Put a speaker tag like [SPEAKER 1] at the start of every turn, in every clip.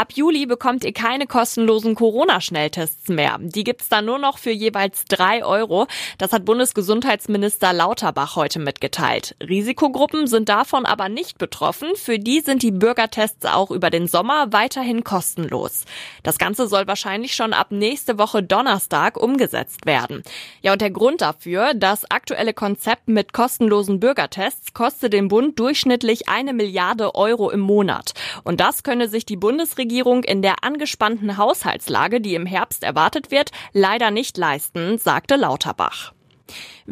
[SPEAKER 1] Ab Juli bekommt ihr keine kostenlosen Corona-Schnelltests mehr. Die gibt's dann nur noch für jeweils drei Euro. Das hat Bundesgesundheitsminister Lauterbach heute mitgeteilt. Risikogruppen sind davon aber nicht betroffen. Für die sind die Bürgertests auch über den Sommer weiterhin kostenlos. Das Ganze soll wahrscheinlich schon ab nächste Woche Donnerstag umgesetzt werden. Ja, und der Grund dafür, das aktuelle Konzept mit kostenlosen Bürgertests kostet den Bund durchschnittlich eine Milliarde Euro im Monat. Und das könne sich die Bundesregierung Bundesregierung in der angespannten Haushaltslage, die im Herbst erwartet wird, leider nicht leisten, sagte Lauterbach.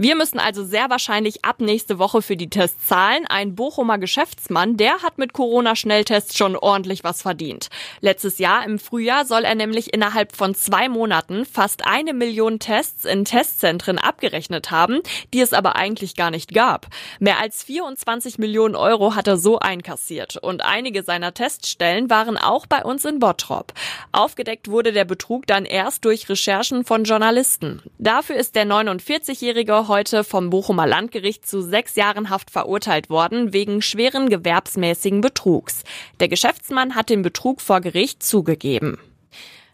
[SPEAKER 1] Wir müssen also sehr wahrscheinlich ab nächste Woche für die Tests zahlen. Ein Bochumer Geschäftsmann, der hat mit Corona-Schnelltests schon ordentlich was verdient. Letztes Jahr im Frühjahr soll er nämlich innerhalb von zwei Monaten fast eine Million Tests in Testzentren abgerechnet haben, die es aber eigentlich gar nicht gab. Mehr als 24 Millionen Euro hat er so einkassiert. Und einige seiner Teststellen waren auch bei uns in Bottrop. Aufgedeckt wurde der Betrug dann erst durch Recherchen von Journalisten. Dafür ist der 49-Jährige heute vom Bochumer Landgericht zu sechs Jahren Haft verurteilt worden wegen schweren gewerbsmäßigen Betrugs. Der Geschäftsmann hat den Betrug vor Gericht zugegeben.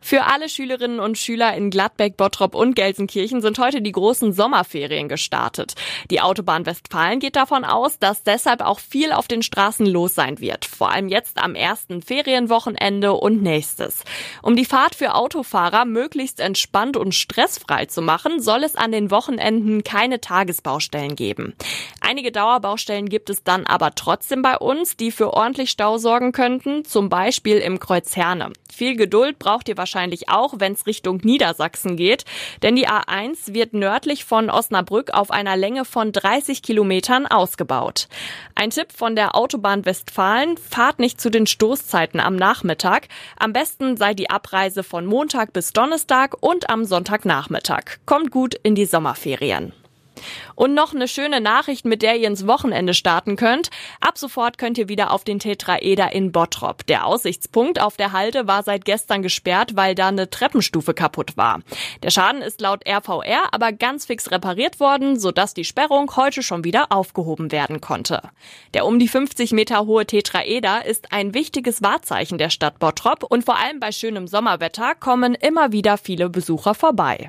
[SPEAKER 1] Für alle Schülerinnen und Schüler in Gladbeck, Bottrop und Gelsenkirchen sind heute die großen Sommerferien gestartet. Die Autobahn Westfalen geht davon aus, dass deshalb auch viel auf den Straßen los sein wird. Vor allem jetzt am ersten Ferienwochenende und nächstes. Um die Fahrt für Autofahrer möglichst entspannt und stressfrei zu machen, soll es an den Wochenenden keine Tagesbaustellen geben. Einige Dauerbaustellen gibt es dann aber trotzdem bei uns, die für ordentlich Stau sorgen könnten, zum Beispiel im Kreuz Herne. Viel Geduld braucht ihr wahrscheinlich auch, wenn es Richtung Niedersachsen geht, denn die A1 wird nördlich von Osnabrück auf einer Länge von 30 Kilometern ausgebaut. Ein Tipp von der Autobahn Westfalen, fahrt nicht zu den Stoßzeiten am Nachmittag. Am besten sei die Abreise von Montag bis Donnerstag und am Sonntagnachmittag. Kommt gut in die Sommerferien. Und noch eine schöne Nachricht, mit der ihr ins Wochenende starten könnt. Ab sofort könnt ihr wieder auf den Tetraeder in Bottrop. Der Aussichtspunkt auf der Halde war seit gestern gesperrt, weil da eine Treppenstufe kaputt war. Der Schaden ist laut RVR aber ganz fix repariert worden, sodass die Sperrung heute schon wieder aufgehoben werden konnte. Der um die 50 Meter hohe Tetraeder ist ein wichtiges Wahrzeichen der Stadt Bottrop und vor allem bei schönem Sommerwetter kommen immer wieder viele Besucher vorbei.